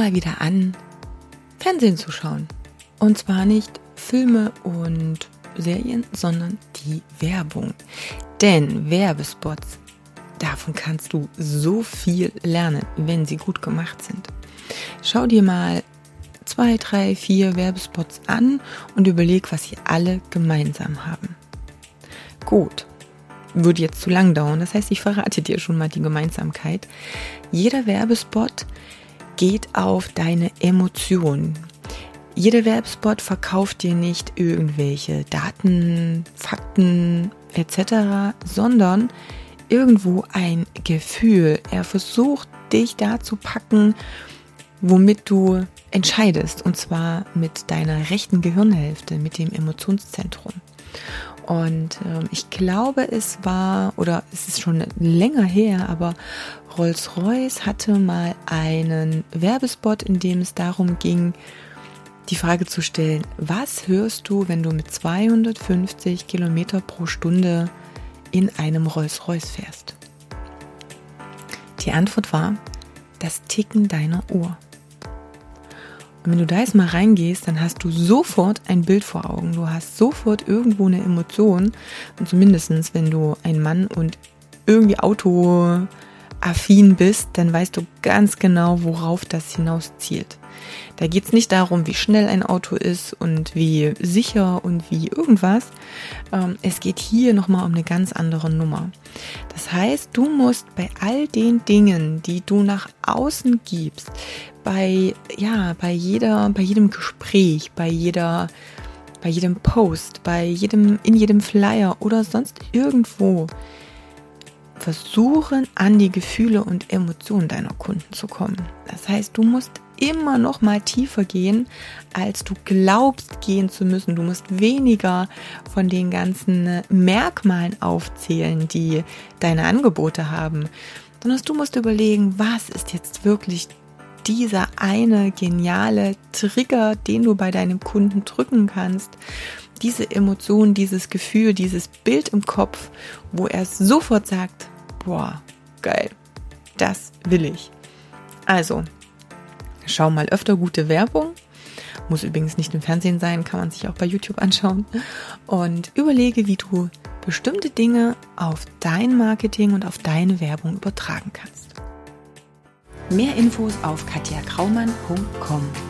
mal wieder an, Fernsehen zu schauen. Und zwar nicht Filme und Serien, sondern die Werbung. Denn Werbespots, davon kannst du so viel lernen, wenn sie gut gemacht sind. Schau dir mal zwei, drei, vier Werbespots an und überleg, was sie alle gemeinsam haben. Gut, würde jetzt zu lang dauern. Das heißt, ich verrate dir schon mal die Gemeinsamkeit. Jeder Werbespot geht auf deine Emotionen. Jeder Werbespot verkauft dir nicht irgendwelche Daten, Fakten etc., sondern irgendwo ein Gefühl. Er versucht dich da zu packen, womit du entscheidest, und zwar mit deiner rechten Gehirnhälfte, mit dem Emotionszentrum. Und ähm, ich glaube, es war, oder es ist schon länger her, aber Rolls-Royce hatte mal einen Werbespot, in dem es darum ging, die Frage zu stellen, was hörst du, wenn du mit 250 Kilometer pro Stunde in einem Rolls-Royce fährst? Die Antwort war das Ticken deiner Uhr. Und wenn du da jetzt mal reingehst, dann hast du sofort ein Bild vor Augen. Du hast sofort irgendwo eine Emotion. Und zumindestens, wenn du ein Mann und irgendwie autoaffin bist, dann weißt du ganz genau, worauf das hinaus zielt. Da geht es nicht darum, wie schnell ein Auto ist und wie sicher und wie irgendwas. Ähm, es geht hier nochmal um eine ganz andere Nummer. Das heißt, du musst bei all den Dingen, die du nach außen gibst, bei, ja, bei jeder, bei jedem Gespräch, bei jeder, bei jedem Post, bei jedem, in jedem Flyer oder sonst irgendwo, versuchen, an die Gefühle und Emotionen deiner Kunden zu kommen. Das heißt, du musst immer noch mal tiefer gehen, als du glaubst gehen zu müssen. Du musst weniger von den ganzen Merkmalen aufzählen, die deine Angebote haben, sondern du musst überlegen, was ist jetzt wirklich dieser eine geniale Trigger, den du bei deinem Kunden drücken kannst, diese Emotion, dieses Gefühl, dieses Bild im Kopf, wo er sofort sagt, boah, geil, das will ich. Also, schau mal öfter gute Werbung. Muss übrigens nicht im Fernsehen sein, kann man sich auch bei YouTube anschauen. Und überlege, wie du bestimmte Dinge auf dein Marketing und auf deine Werbung übertragen kannst. Mehr Infos auf katjakraumann.com.